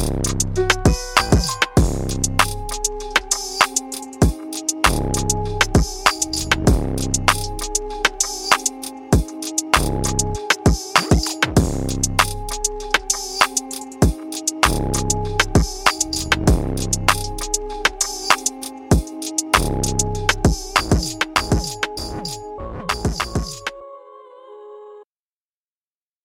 you